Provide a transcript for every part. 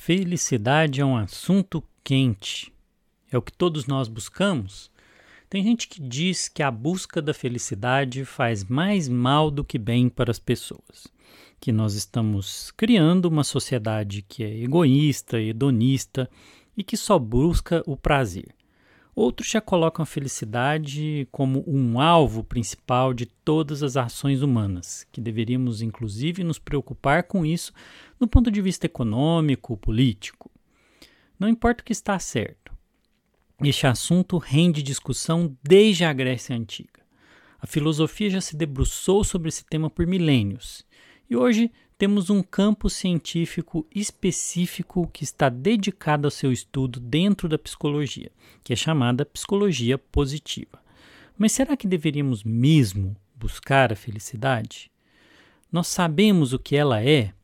felicidade é um assunto quente. É o que todos nós buscamos? Tem gente que diz que a busca da felicidade faz mais mal do que bem para as pessoas. Que nós estamos criando uma sociedade que é egoísta, hedonista e que só busca o prazer. Outros já colocam a felicidade como um alvo principal de todas as ações humanas, que deveríamos inclusive nos preocupar com isso do ponto de vista econômico, político. Não importa o que está certo. Este assunto rende discussão desde a Grécia Antiga. A filosofia já se debruçou sobre esse tema por milênios, e hoje temos um campo científico específico que está dedicado ao seu estudo dentro da psicologia, que é chamada psicologia positiva. Mas será que deveríamos mesmo buscar a felicidade? Nós sabemos o que ela é?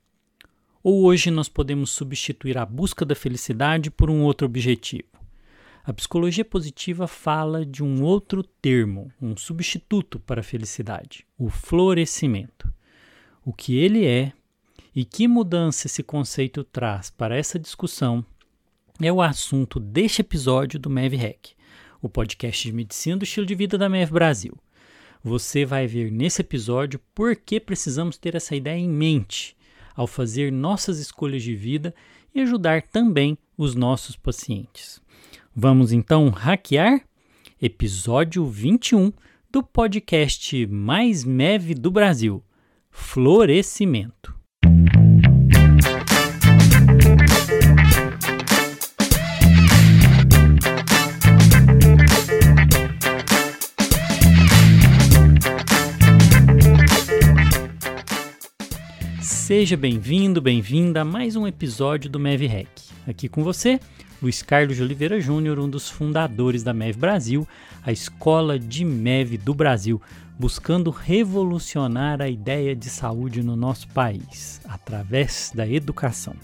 Ou hoje nós podemos substituir a busca da felicidade por um outro objetivo? A psicologia positiva fala de um outro termo, um substituto para a felicidade, o florescimento. O que ele é e que mudança esse conceito traz para essa discussão é o assunto deste episódio do MEVREC, o podcast de medicina do estilo de vida da MEV Brasil. Você vai ver nesse episódio por que precisamos ter essa ideia em mente ao fazer nossas escolhas de vida e ajudar também os nossos pacientes. Vamos então hackear? Episódio 21 do podcast mais MEV do Brasil: Florescimento. Seja bem-vindo, bem-vinda a mais um episódio do MEV Rec. Aqui com você, Luiz Carlos de Oliveira Júnior, um dos fundadores da MEV Brasil, a escola de MEV do Brasil, buscando revolucionar a ideia de saúde no nosso país através da educação.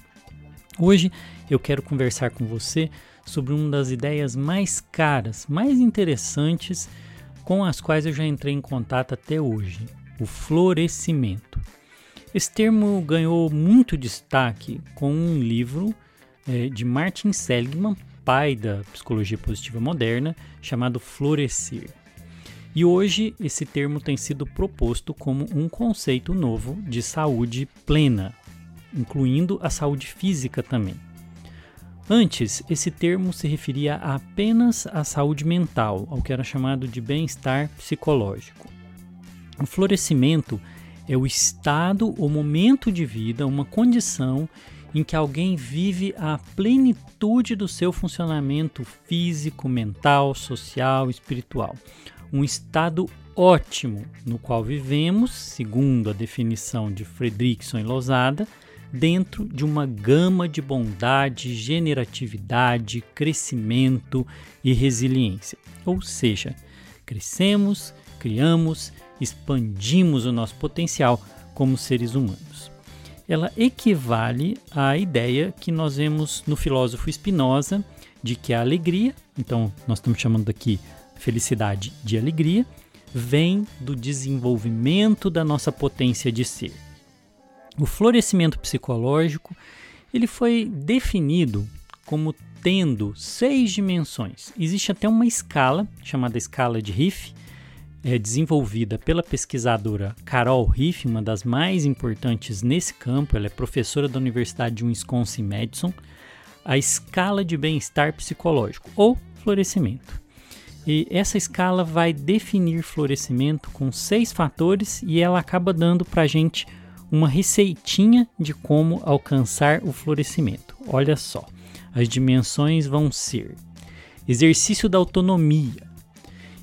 Hoje eu quero conversar com você sobre uma das ideias mais caras, mais interessantes com as quais eu já entrei em contato até hoje: o florescimento. Esse termo ganhou muito destaque com um livro é, de Martin Seligman, pai da psicologia positiva moderna, chamado Florescer. E hoje esse termo tem sido proposto como um conceito novo de saúde plena, incluindo a saúde física também. Antes, esse termo se referia apenas à saúde mental, ao que era chamado de bem-estar psicológico. O florescimento é o estado ou momento de vida, uma condição em que alguém vive a plenitude do seu funcionamento físico, mental, social, espiritual. Um estado ótimo no qual vivemos, segundo a definição de Fredrickson e Losada, dentro de uma gama de bondade, generatividade, crescimento e resiliência. Ou seja, crescemos, criamos expandimos o nosso potencial como seres humanos. Ela equivale à ideia que nós vemos no filósofo Spinoza de que a alegria, então nós estamos chamando aqui felicidade de alegria, vem do desenvolvimento da nossa potência de ser. O florescimento psicológico ele foi definido como tendo seis dimensões. Existe até uma escala chamada escala de Riff, é desenvolvida pela pesquisadora Carol Riff, uma das mais importantes nesse campo. Ela é professora da Universidade de Wisconsin-Madison. A escala de bem-estar psicológico ou florescimento. E essa escala vai definir florescimento com seis fatores e ela acaba dando para a gente uma receitinha de como alcançar o florescimento. Olha só, as dimensões vão ser exercício da autonomia.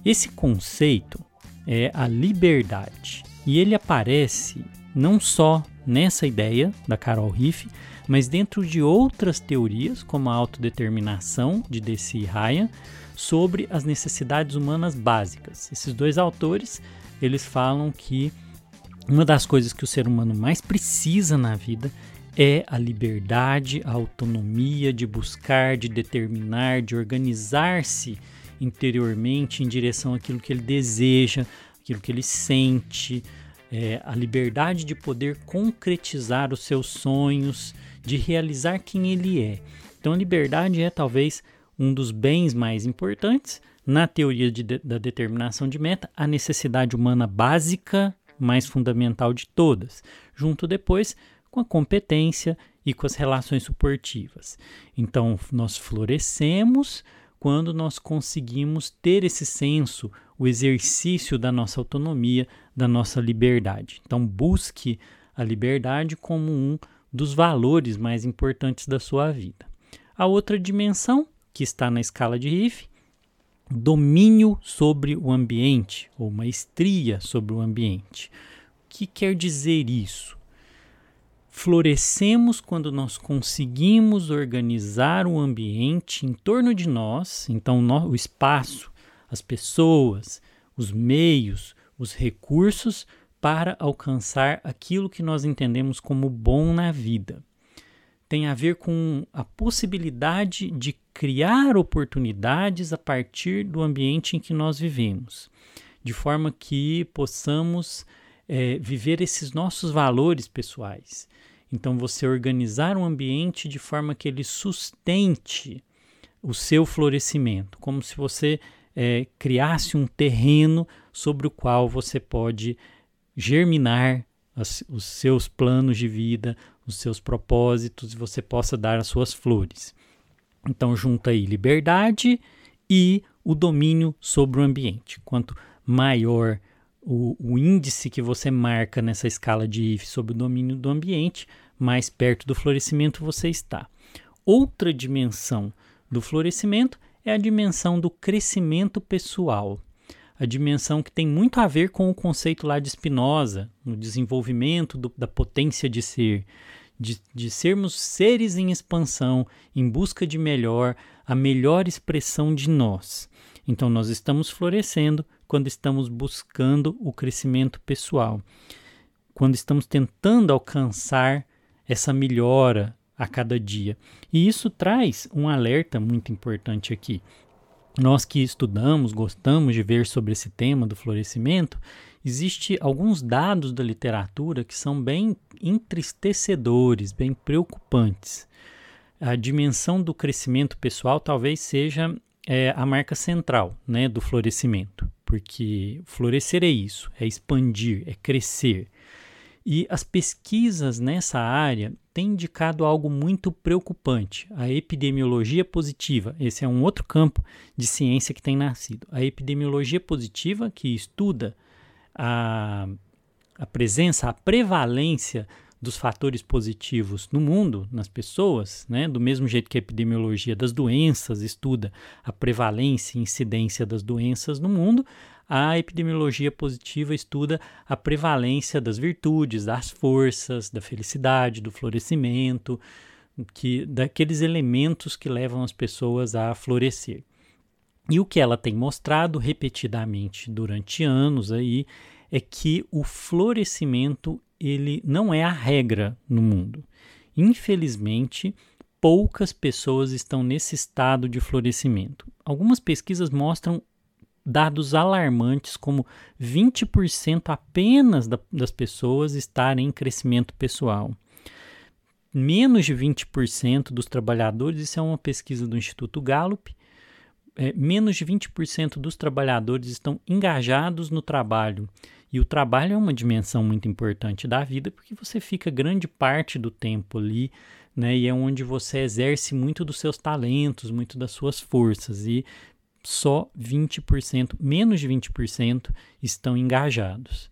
Esse conceito é a liberdade. E ele aparece não só nessa ideia da Carol Riff, mas dentro de outras teorias, como a autodeterminação de Deci Ryan, sobre as necessidades humanas básicas. Esses dois autores, eles falam que uma das coisas que o ser humano mais precisa na vida é a liberdade, a autonomia de buscar, de determinar, de organizar-se interiormente em direção àquilo que ele deseja, aquilo que ele sente, é, a liberdade de poder concretizar os seus sonhos, de realizar quem ele é. Então, a liberdade é talvez um dos bens mais importantes. Na teoria de, da determinação de meta, a necessidade humana básica, mais fundamental de todas, junto depois com a competência e com as relações suportivas. Então, nós florescemos quando nós conseguimos ter esse senso, o exercício da nossa autonomia, da nossa liberdade. Então, busque a liberdade como um dos valores mais importantes da sua vida. A outra dimensão, que está na escala de Riff, domínio sobre o ambiente, ou maestria sobre o ambiente. O que quer dizer isso? Florescemos quando nós conseguimos organizar o ambiente em torno de nós, então o espaço, as pessoas, os meios, os recursos para alcançar aquilo que nós entendemos como bom na vida. Tem a ver com a possibilidade de criar oportunidades a partir do ambiente em que nós vivemos, de forma que possamos é, viver esses nossos valores pessoais. Então, você organizar um ambiente de forma que ele sustente o seu florescimento, como se você é, criasse um terreno sobre o qual você pode germinar as, os seus planos de vida, os seus propósitos, e você possa dar as suas flores. Então, junta aí liberdade e o domínio sobre o ambiente. Quanto maior o, o, índice que você marca nessa escala de IF sobre o domínio do ambiente, mais perto do florescimento você está. Outra dimensão do florescimento é a dimensão do crescimento pessoal. A dimensão que tem muito a ver com o conceito lá de Spinoza, no desenvolvimento do, da potência de ser, de, de sermos seres em expansão, em busca de melhor, a melhor expressão de nós. Então, nós estamos florescendo quando estamos buscando o crescimento pessoal, quando estamos tentando alcançar essa melhora a cada dia. E isso traz um alerta muito importante aqui. Nós que estudamos, gostamos de ver sobre esse tema do florescimento, existe alguns dados da literatura que são bem entristecedores, bem preocupantes. A dimensão do crescimento pessoal talvez seja é, a marca central né, do florescimento, porque florescer é isso, é expandir, é crescer. E as pesquisas nessa área têm indicado algo muito preocupante: a epidemiologia positiva. Esse é um outro campo de ciência que tem nascido. A epidemiologia positiva, que estuda a, a presença, a prevalência dos fatores positivos no mundo, nas pessoas, né? do mesmo jeito que a epidemiologia das doenças estuda a prevalência e incidência das doenças no mundo, a epidemiologia positiva estuda a prevalência das virtudes, das forças, da felicidade, do florescimento, que daqueles elementos que levam as pessoas a florescer. E o que ela tem mostrado repetidamente durante anos aí é que o florescimento ele não é a regra no mundo. Infelizmente, poucas pessoas estão nesse estado de florescimento. Algumas pesquisas mostram dados alarmantes, como 20% apenas da, das pessoas estarem em crescimento pessoal. Menos de 20% dos trabalhadores, isso é uma pesquisa do Instituto Gallup, é, menos de 20% dos trabalhadores estão engajados no trabalho. E o trabalho é uma dimensão muito importante da vida, porque você fica grande parte do tempo ali, né? E é onde você exerce muito dos seus talentos, muito das suas forças. E só 20%, menos de 20% estão engajados.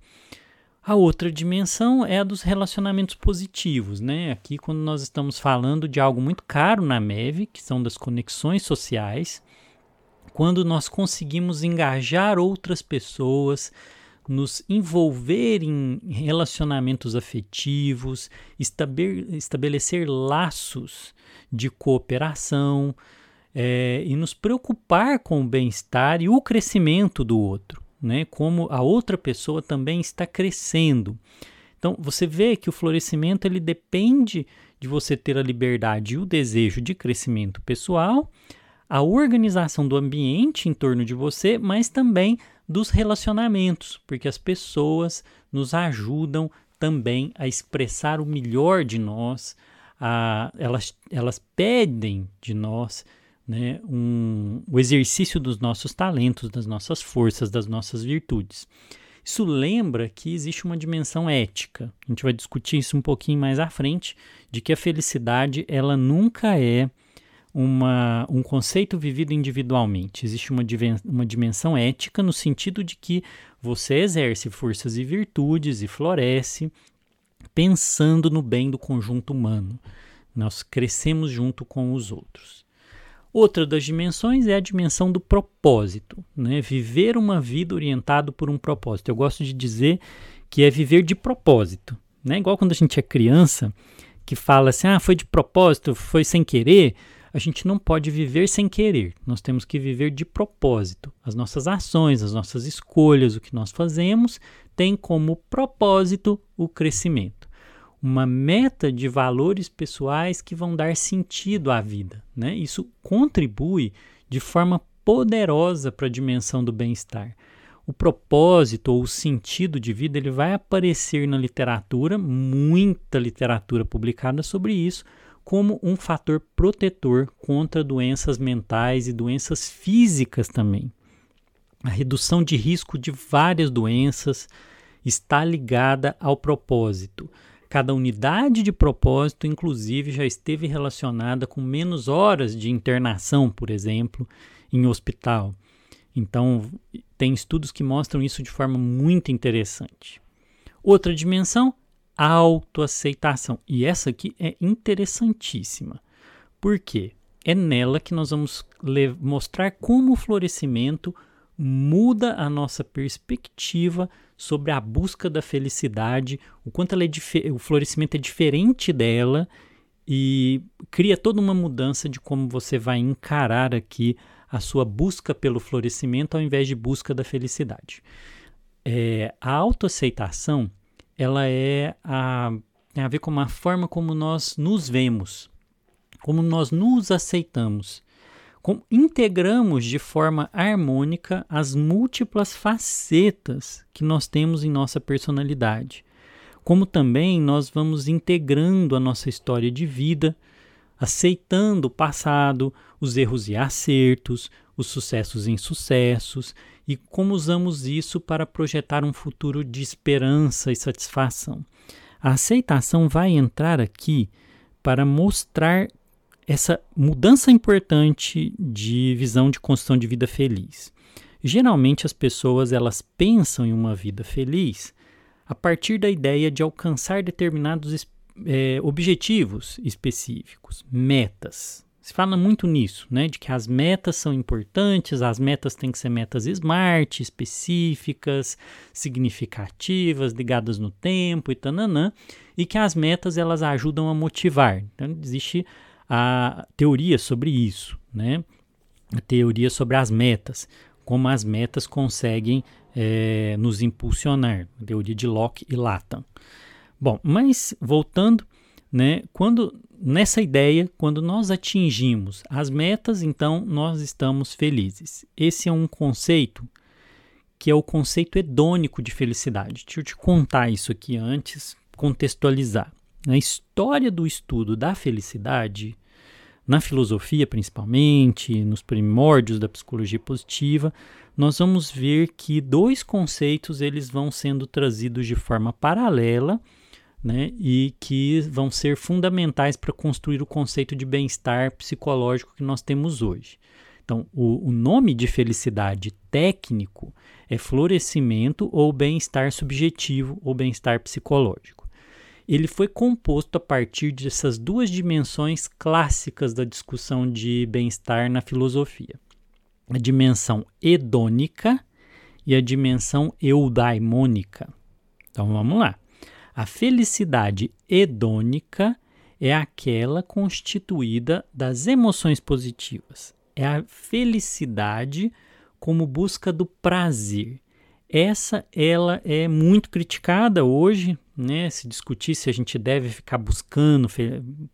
A outra dimensão é a dos relacionamentos positivos, né? Aqui quando nós estamos falando de algo muito caro na MEV, que são das conexões sociais, quando nós conseguimos engajar outras pessoas, nos envolver em relacionamentos afetivos, estabelecer laços de cooperação, é, e nos preocupar com o bem-estar e o crescimento do outro, né? Como a outra pessoa também está crescendo. Então você vê que o florescimento ele depende de você ter a liberdade e o desejo de crescimento pessoal, a organização do ambiente em torno de você, mas também dos relacionamentos, porque as pessoas nos ajudam também a expressar o melhor de nós, a, elas, elas pedem de nós né, um, o exercício dos nossos talentos, das nossas forças, das nossas virtudes. Isso lembra que existe uma dimensão ética. A gente vai discutir isso um pouquinho mais à frente, de que a felicidade ela nunca é uma, um conceito vivido individualmente. Existe uma, uma dimensão ética no sentido de que você exerce forças e virtudes e floresce pensando no bem do conjunto humano. Nós crescemos junto com os outros. Outra das dimensões é a dimensão do propósito, né? viver uma vida orientada por um propósito. Eu gosto de dizer que é viver de propósito. Né? Igual quando a gente é criança, que fala assim: ah, foi de propósito, foi sem querer. A gente não pode viver sem querer. Nós temos que viver de propósito. As nossas ações, as nossas escolhas, o que nós fazemos, tem como propósito o crescimento uma meta de valores pessoais que vão dar sentido à vida. Né? Isso contribui de forma poderosa para a dimensão do bem-estar. O propósito ou o sentido de vida ele vai aparecer na literatura, muita literatura publicada sobre isso, como um fator protetor contra doenças mentais e doenças físicas também. A redução de risco de várias doenças está ligada ao propósito. Cada unidade de propósito, inclusive, já esteve relacionada com menos horas de internação, por exemplo, em hospital. Então, tem estudos que mostram isso de forma muito interessante. Outra dimensão, autoaceitação. E essa aqui é interessantíssima. Por quê? É nela que nós vamos mostrar como o florescimento muda a nossa perspectiva sobre a busca da felicidade, o quanto ela é o florescimento é diferente dela e cria toda uma mudança de como você vai encarar aqui a sua busca pelo florescimento ao invés de busca da felicidade. É, a autoaceitação ela é a, tem a ver com a forma como nós nos vemos, como nós nos aceitamos como integramos de forma harmônica as múltiplas facetas que nós temos em nossa personalidade. Como também nós vamos integrando a nossa história de vida, aceitando o passado, os erros e acertos, os sucessos e insucessos, e como usamos isso para projetar um futuro de esperança e satisfação. A aceitação vai entrar aqui para mostrar essa mudança importante de visão de construção de vida feliz. Geralmente as pessoas elas pensam em uma vida feliz a partir da ideia de alcançar determinados é, objetivos específicos, metas. Se fala muito nisso, né, de que as metas são importantes, as metas têm que ser metas smart, específicas, significativas, ligadas no tempo e tananã, e que as metas elas ajudam a motivar. Então existe a teoria sobre isso, né? A teoria sobre as metas, como as metas conseguem é, nos impulsionar, a teoria de Locke e Latham. Bom, mas voltando, né? Quando nessa ideia, quando nós atingimos as metas, então nós estamos felizes. Esse é um conceito que é o conceito hedônico de felicidade. Deixa eu te contar isso aqui antes, contextualizar. Na história do estudo da felicidade, na filosofia principalmente, nos primórdios da psicologia positiva, nós vamos ver que dois conceitos eles vão sendo trazidos de forma paralela, né, e que vão ser fundamentais para construir o conceito de bem-estar psicológico que nós temos hoje. Então, o, o nome de felicidade técnico é florescimento ou bem-estar subjetivo ou bem-estar psicológico ele foi composto a partir dessas duas dimensões clássicas da discussão de bem-estar na filosofia: a dimensão hedônica e a dimensão eudaimônica. Então vamos lá. A felicidade hedônica é aquela constituída das emoções positivas. É a felicidade como busca do prazer. Essa ela é muito criticada hoje né, se discutir se a gente deve ficar buscando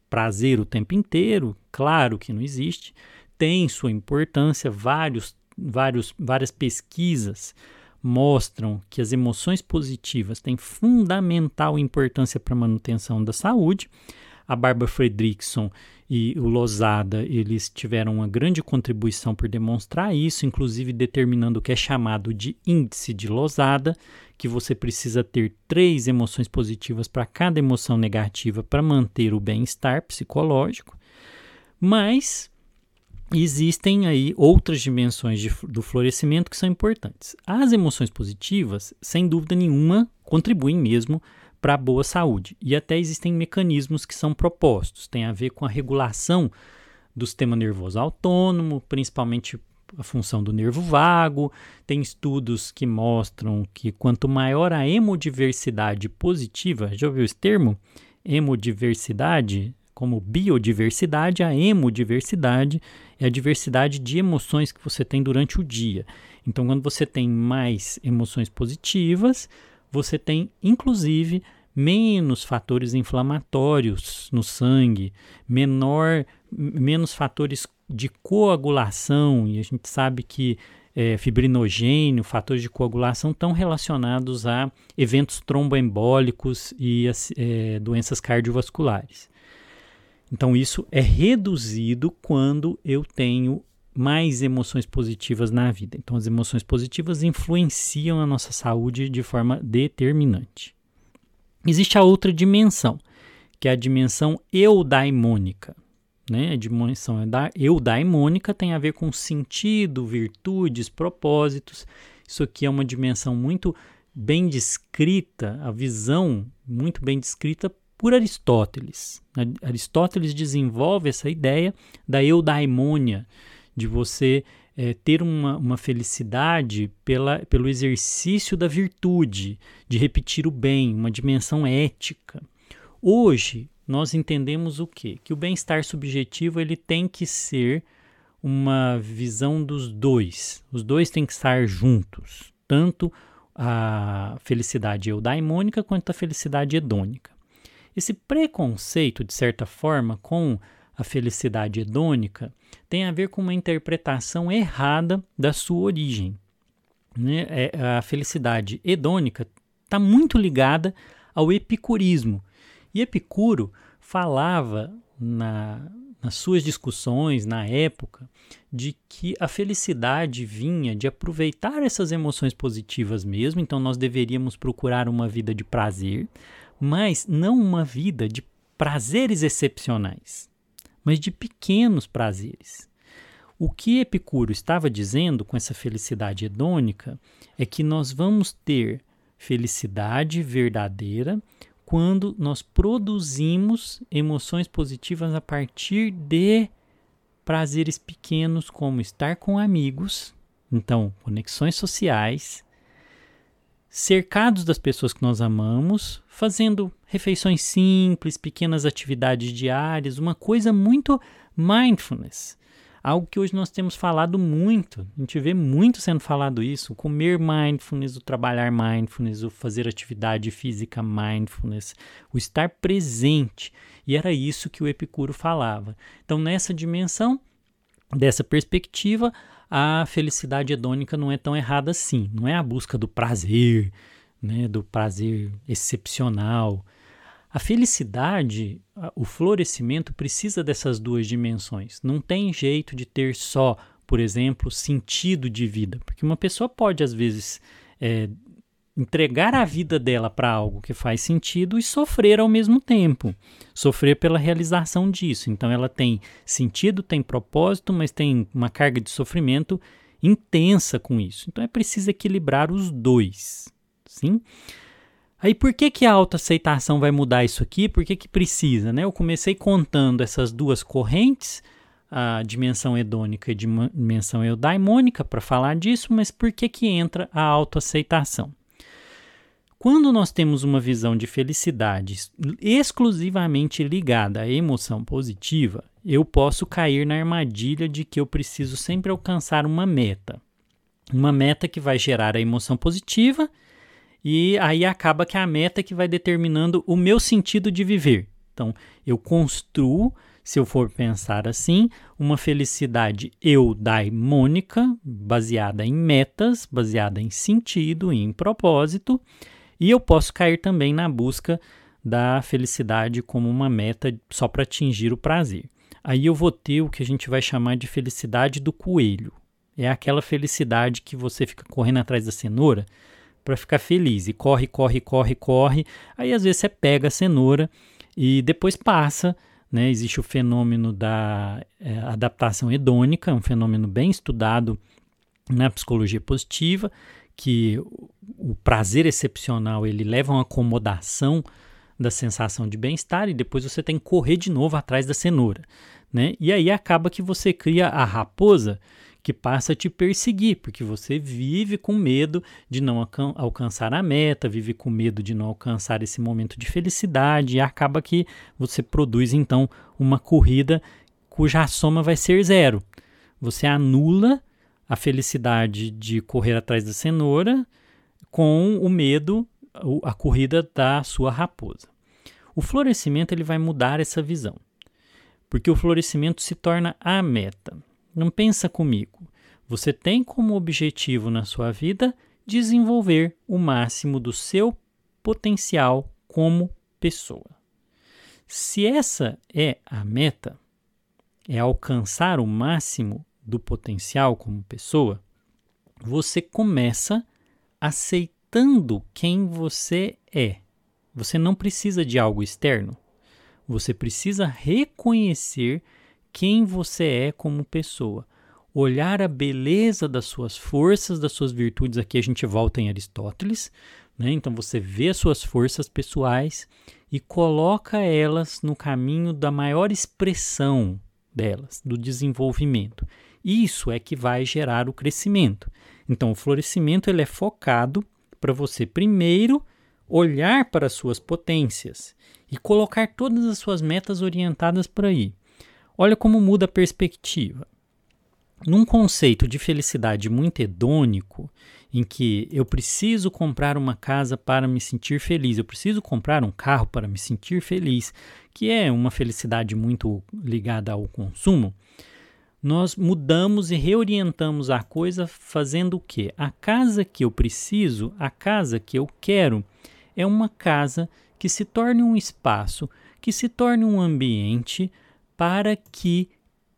prazer o tempo inteiro, claro que não existe. Tem sua importância, vários, vários, várias pesquisas mostram que as emoções positivas têm fundamental importância para a manutenção da saúde. A Barbara Fredrickson e o Lozada, eles tiveram uma grande contribuição por demonstrar isso, inclusive determinando o que é chamado de índice de Lozada, que você precisa ter três emoções positivas para cada emoção negativa para manter o bem-estar psicológico. Mas existem aí outras dimensões de, do florescimento que são importantes. As emoções positivas, sem dúvida nenhuma, contribuem mesmo para a boa saúde. E até existem mecanismos que são propostos, tem a ver com a regulação do sistema nervoso autônomo, principalmente a função do nervo vago. Tem estudos que mostram que quanto maior a hemodiversidade positiva, já ouviu esse termo? Hemodiversidade como biodiversidade, a hemodiversidade é a diversidade de emoções que você tem durante o dia. Então, quando você tem mais emoções positivas, você tem inclusive menos fatores inflamatórios no sangue, menor, menos fatores de coagulação, e a gente sabe que é, fibrinogênio, fatores de coagulação estão relacionados a eventos tromboembólicos e é, doenças cardiovasculares. Então, isso é reduzido quando eu tenho mais emoções positivas na vida. Então, as emoções positivas influenciam a nossa saúde de forma determinante. Existe a outra dimensão, que é a dimensão eudaimônica. Né? A dimensão eudaimônica tem a ver com sentido, virtudes, propósitos. Isso aqui é uma dimensão muito bem descrita, a visão muito bem descrita por Aristóteles. Aristóteles desenvolve essa ideia da eudaimônia, de você é, ter uma, uma felicidade pela, pelo exercício da virtude, de repetir o bem, uma dimensão ética. Hoje, nós entendemos o quê? Que o bem-estar subjetivo ele tem que ser uma visão dos dois. Os dois têm que estar juntos, tanto a felicidade eudaimônica quanto a felicidade hedônica. Esse preconceito, de certa forma, com a felicidade hedônica tem a ver com uma interpretação errada da sua origem. Né? É, a felicidade hedônica está muito ligada ao epicurismo. E Epicuro falava na, nas suas discussões na época de que a felicidade vinha de aproveitar essas emoções positivas mesmo, então nós deveríamos procurar uma vida de prazer, mas não uma vida de prazeres excepcionais, mas de pequenos prazeres. O que Epicuro estava dizendo com essa felicidade hedônica é que nós vamos ter felicidade verdadeira quando nós produzimos emoções positivas a partir de prazeres pequenos, como estar com amigos, então, conexões sociais, cercados das pessoas que nós amamos, fazendo refeições simples, pequenas atividades diárias, uma coisa muito mindfulness. Algo que hoje nós temos falado muito, a gente vê muito sendo falado isso, o comer mindfulness, o trabalhar mindfulness, o fazer atividade física mindfulness, o estar presente. E era isso que o Epicuro falava. Então, nessa dimensão, dessa perspectiva, a felicidade hedônica não é tão errada assim. Não é a busca do prazer, né, do prazer excepcional. A felicidade, o florescimento precisa dessas duas dimensões. Não tem jeito de ter só, por exemplo, sentido de vida, porque uma pessoa pode às vezes é, entregar a vida dela para algo que faz sentido e sofrer ao mesmo tempo. Sofrer pela realização disso. Então ela tem sentido, tem propósito, mas tem uma carga de sofrimento intensa com isso. Então é preciso equilibrar os dois, sim? Aí por que que a autoaceitação vai mudar isso aqui? Por que que precisa, né? Eu comecei contando essas duas correntes, a dimensão hedônica e a dimensão eudaimônica para falar disso, mas por que que entra a autoaceitação? Quando nós temos uma visão de felicidade exclusivamente ligada à emoção positiva, eu posso cair na armadilha de que eu preciso sempre alcançar uma meta. Uma meta que vai gerar a emoção positiva, e aí acaba que é a meta que vai determinando o meu sentido de viver. Então, eu construo se eu for pensar assim, uma felicidade eudaimônica, baseada em metas, baseada em sentido e em propósito, e eu posso cair também na busca da felicidade como uma meta só para atingir o prazer. Aí eu vou ter o que a gente vai chamar de felicidade do coelho. É aquela felicidade que você fica correndo atrás da cenoura para ficar feliz e corre, corre, corre, corre. Aí às vezes você pega a cenoura e depois passa. Né? Existe o fenômeno da é, adaptação hedônica, um fenômeno bem estudado na psicologia positiva, que o prazer excepcional ele leva a uma acomodação da sensação de bem-estar e depois você tem que correr de novo atrás da cenoura, né? E aí acaba que você cria a raposa que passa a te perseguir, porque você vive com medo de não alcançar a meta, vive com medo de não alcançar esse momento de felicidade e acaba que você produz então uma corrida cuja soma vai ser zero. Você anula a felicidade de correr atrás da cenoura com o medo, a corrida da sua raposa. O florescimento ele vai mudar essa visão, porque o florescimento se torna a meta. Não pensa comigo. Você tem como objetivo na sua vida desenvolver o máximo do seu potencial como pessoa. Se essa é a meta, é alcançar o máximo do potencial como pessoa, você começa aceitando quem você é. Você não precisa de algo externo. Você precisa reconhecer quem você é como pessoa. Olhar a beleza das suas forças, das suas virtudes. Aqui a gente volta em Aristóteles. Né? Então você vê as suas forças pessoais e coloca elas no caminho da maior expressão delas, do desenvolvimento. Isso é que vai gerar o crescimento. Então o florescimento ele é focado para você primeiro olhar para as suas potências e colocar todas as suas metas orientadas por aí. Olha como muda a perspectiva. Num conceito de felicidade muito hedônico, em que eu preciso comprar uma casa para me sentir feliz, eu preciso comprar um carro para me sentir feliz, que é uma felicidade muito ligada ao consumo, nós mudamos e reorientamos a coisa fazendo o quê? A casa que eu preciso, a casa que eu quero, é uma casa que se torne um espaço, que se torne um ambiente para que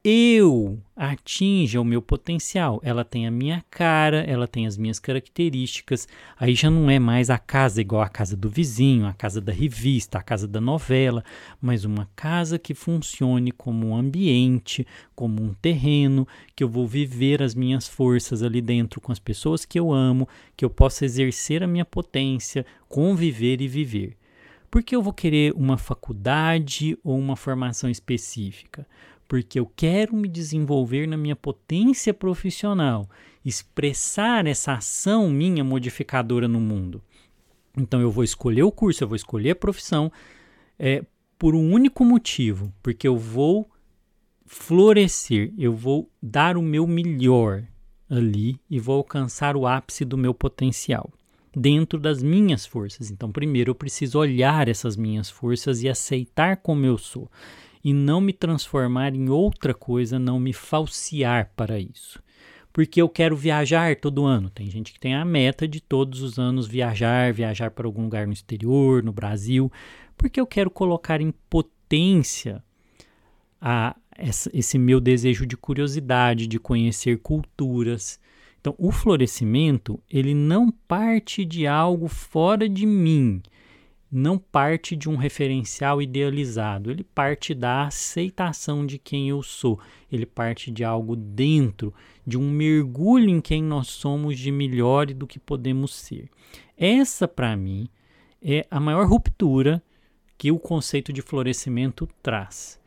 eu atinja o meu potencial. Ela tem a minha cara, ela tem as minhas características. Aí já não é mais a casa igual a casa do vizinho, a casa da revista, a casa da novela, mas uma casa que funcione como um ambiente, como um terreno, que eu vou viver as minhas forças ali dentro com as pessoas que eu amo, que eu possa exercer a minha potência, conviver e viver. Por que eu vou querer uma faculdade ou uma formação específica? Porque eu quero me desenvolver na minha potência profissional, expressar essa ação minha modificadora no mundo. Então eu vou escolher o curso, eu vou escolher a profissão é, por um único motivo, porque eu vou florescer, eu vou dar o meu melhor ali e vou alcançar o ápice do meu potencial dentro das minhas forças. Então, primeiro eu preciso olhar essas minhas forças e aceitar como eu sou e não me transformar em outra coisa, não me falsear para isso. Porque eu quero viajar todo ano. Tem gente que tem a meta de todos os anos viajar, viajar para algum lugar no exterior, no Brasil, porque eu quero colocar em potência a, esse meu desejo de curiosidade, de conhecer culturas. Então, o florescimento, ele não parte de algo fora de mim não parte de um referencial idealizado, ele parte da aceitação de quem eu sou, ele parte de algo dentro, de um mergulho em quem nós somos de melhor e do que podemos ser. Essa, para mim, é a maior ruptura que o conceito de florescimento traz.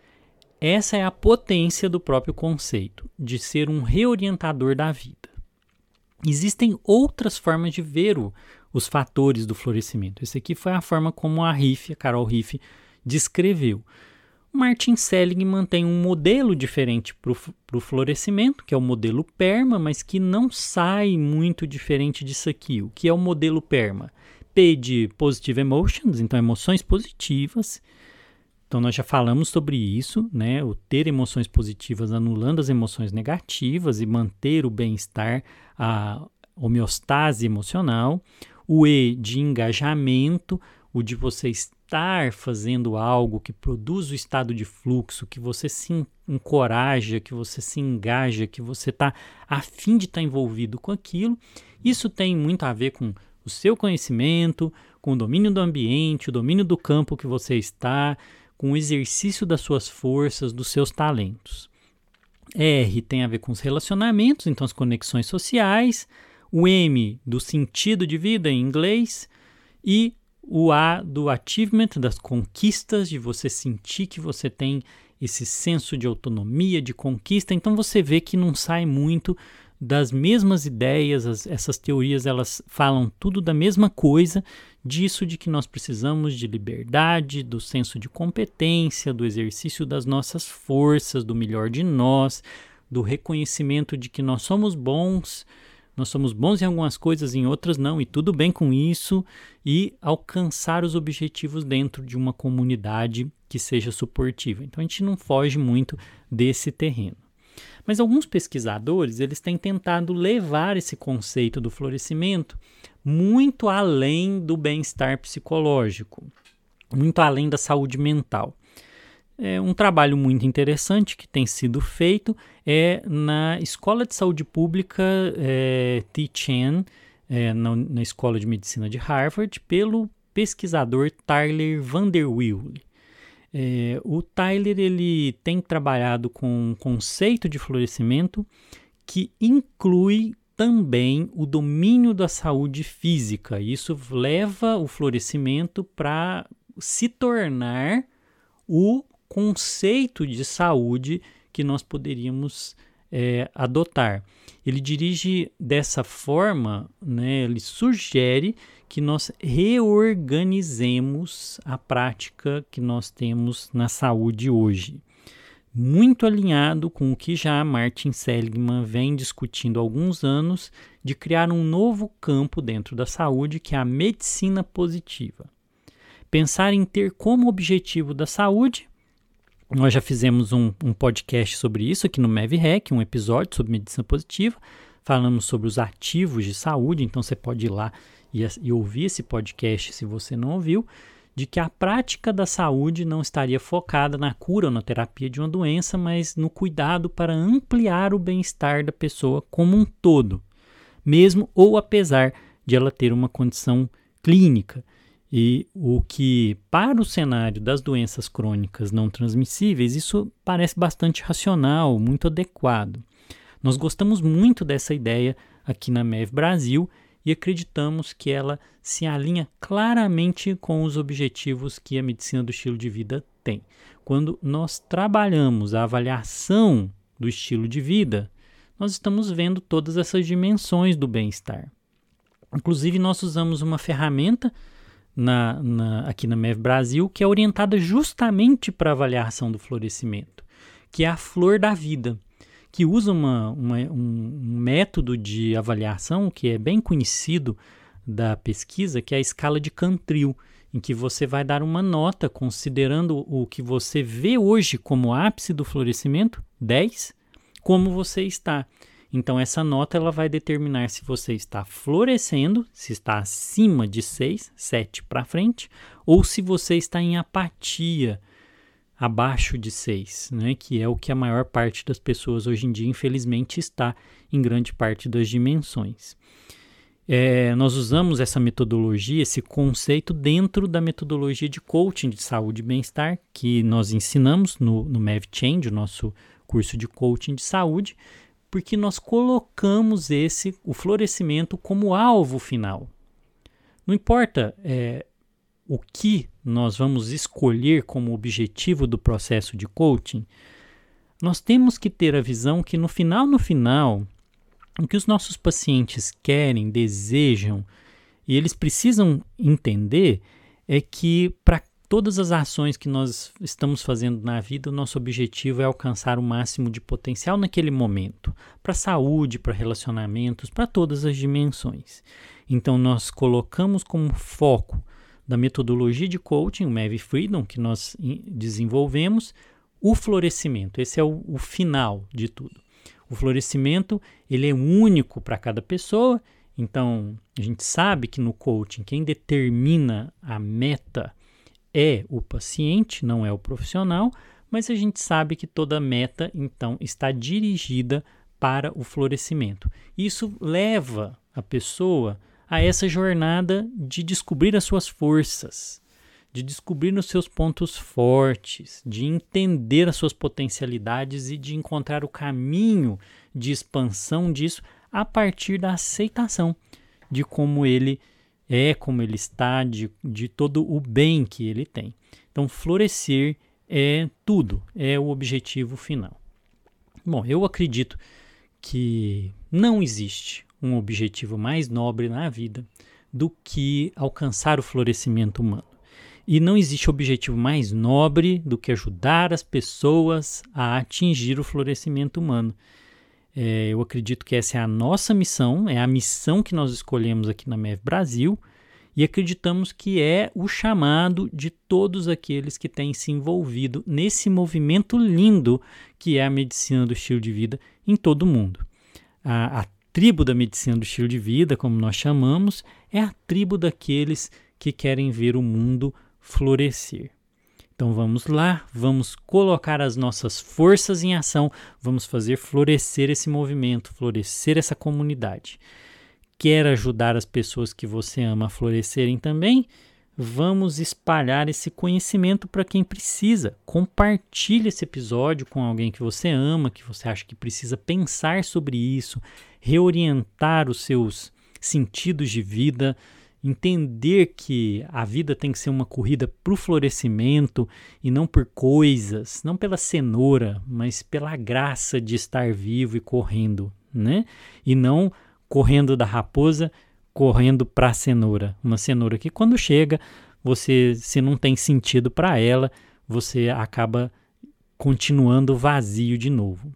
Essa é a potência do próprio conceito, de ser um reorientador da vida. Existem outras formas de ver o, os fatores do florescimento. Esse aqui foi a forma como a Riff, a Carol Riff, descreveu. Martin Seligman tem um modelo diferente para o florescimento, que é o modelo PERMA, mas que não sai muito diferente disso aqui. O que é o modelo PERMA? P de Positive Emotions, então emoções positivas. Então, nós já falamos sobre isso, né? O ter emoções positivas anulando as emoções negativas e manter o bem-estar, a homeostase emocional. O E de engajamento, o de você estar fazendo algo que produz o estado de fluxo, que você se encoraja, que você se engaja, que você está afim de estar tá envolvido com aquilo. Isso tem muito a ver com o seu conhecimento, com o domínio do ambiente, o domínio do campo que você está, com o exercício das suas forças, dos seus talentos. R tem a ver com os relacionamentos, então as conexões sociais. O M do sentido de vida em inglês. E o A do achievement, das conquistas, de você sentir que você tem esse senso de autonomia, de conquista. Então você vê que não sai muito das mesmas ideias, as, essas teorias elas falam tudo da mesma coisa, disso de que nós precisamos de liberdade, do senso de competência, do exercício das nossas forças, do melhor de nós, do reconhecimento de que nós somos bons, nós somos bons em algumas coisas, em outras não, e tudo bem com isso, e alcançar os objetivos dentro de uma comunidade que seja suportiva. Então a gente não foge muito desse terreno. Mas alguns pesquisadores, eles têm tentado levar esse conceito do florescimento muito além do bem-estar psicológico, muito além da saúde mental. É um trabalho muito interessante que tem sido feito é na Escola de Saúde Pública é, T-Chan, é, na, na Escola de Medicina de Harvard, pelo pesquisador Tyler Vanderwill. É, o Tyler ele tem trabalhado com um conceito de florescimento que inclui também o domínio da saúde física. Isso leva o florescimento para se tornar o conceito de saúde que nós poderíamos é, adotar. Ele dirige dessa forma, né, ele sugere que nós reorganizemos a prática que nós temos na saúde hoje. Muito alinhado com o que já Martin Seligman vem discutindo há alguns anos de criar um novo campo dentro da saúde, que é a medicina positiva. Pensar em ter como objetivo da saúde nós já fizemos um, um, podcast sobre isso aqui no MevRec, um episódio sobre medicina positiva. Falamos sobre os ativos de saúde, então você pode ir lá e, e ouvir esse podcast se você não ouviu, de que a prática da saúde não estaria focada na cura ou na terapia de uma doença, mas no cuidado para ampliar o bem-estar da pessoa como um todo, mesmo ou apesar de ela ter uma condição clínica. E o que, para o cenário das doenças crônicas não transmissíveis, isso parece bastante racional, muito adequado. Nós gostamos muito dessa ideia aqui na MEV Brasil e acreditamos que ela se alinha claramente com os objetivos que a medicina do estilo de vida tem. Quando nós trabalhamos a avaliação do estilo de vida, nós estamos vendo todas essas dimensões do bem-estar. Inclusive, nós usamos uma ferramenta na, na, aqui na MEV Brasil que é orientada justamente para avaliação do florescimento, que é a flor da vida que usa uma, uma, um método de avaliação que é bem conhecido da pesquisa, que é a escala de Cantril, em que você vai dar uma nota considerando o que você vê hoje como ápice do florescimento, 10, como você está. Então essa nota ela vai determinar se você está florescendo, se está acima de 6, 7 para frente, ou se você está em apatia, abaixo de 6, né, que é o que a maior parte das pessoas hoje em dia, infelizmente, está em grande parte das dimensões. É, nós usamos essa metodologia, esse conceito, dentro da metodologia de coaching de saúde e bem-estar que nós ensinamos no, no MevChange, o nosso curso de coaching de saúde, porque nós colocamos esse, o florescimento, como alvo final. Não importa é, o que nós vamos escolher como objetivo do processo de coaching, nós temos que ter a visão que no final, no final, o que os nossos pacientes querem, desejam e eles precisam entender é que para todas as ações que nós estamos fazendo na vida, o nosso objetivo é alcançar o máximo de potencial naquele momento, para saúde, para relacionamentos, para todas as dimensões. Então nós colocamos como foco da metodologia de coaching, o MEV Freedom, que nós desenvolvemos, o florescimento. Esse é o, o final de tudo. O florescimento ele é único para cada pessoa. Então, a gente sabe que no coaching quem determina a meta é o paciente, não é o profissional, mas a gente sabe que toda meta então está dirigida para o florescimento. Isso leva a pessoa a essa jornada de descobrir as suas forças, de descobrir os seus pontos fortes, de entender as suas potencialidades e de encontrar o caminho de expansão disso a partir da aceitação de como ele é, como ele está, de, de todo o bem que ele tem. Então, florescer é tudo, é o objetivo final. Bom, eu acredito que não existe um objetivo mais nobre na vida do que alcançar o florescimento humano. E não existe objetivo mais nobre do que ajudar as pessoas a atingir o florescimento humano. É, eu acredito que essa é a nossa missão, é a missão que nós escolhemos aqui na MEV Brasil e acreditamos que é o chamado de todos aqueles que têm se envolvido nesse movimento lindo que é a medicina do estilo de vida em todo o mundo. A, a tribo da medicina do estilo de vida, como nós chamamos, é a tribo daqueles que querem ver o mundo florescer. Então vamos lá, vamos colocar as nossas forças em ação, vamos fazer florescer esse movimento, florescer essa comunidade. Quer ajudar as pessoas que você ama a florescerem também? Vamos espalhar esse conhecimento para quem precisa. Compartilhe esse episódio com alguém que você ama, que você acha que precisa pensar sobre isso, reorientar os seus sentidos de vida, entender que a vida tem que ser uma corrida para o florescimento e não por coisas, não pela cenoura, mas pela graça de estar vivo e correndo, né? E não correndo da raposa, correndo para a cenoura. Uma cenoura que quando chega, você se não tem sentido para ela, você acaba continuando vazio de novo.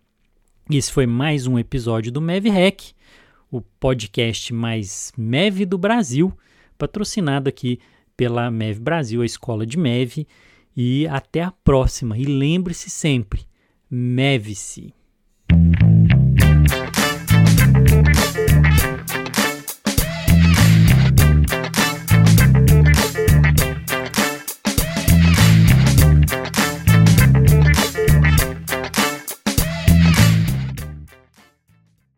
Esse foi mais um episódio do MEV Hack, o podcast mais MEV do Brasil patrocinado aqui pela MEV Brasil, a escola de MEV. E até a próxima. E lembre-se sempre, MEV-se.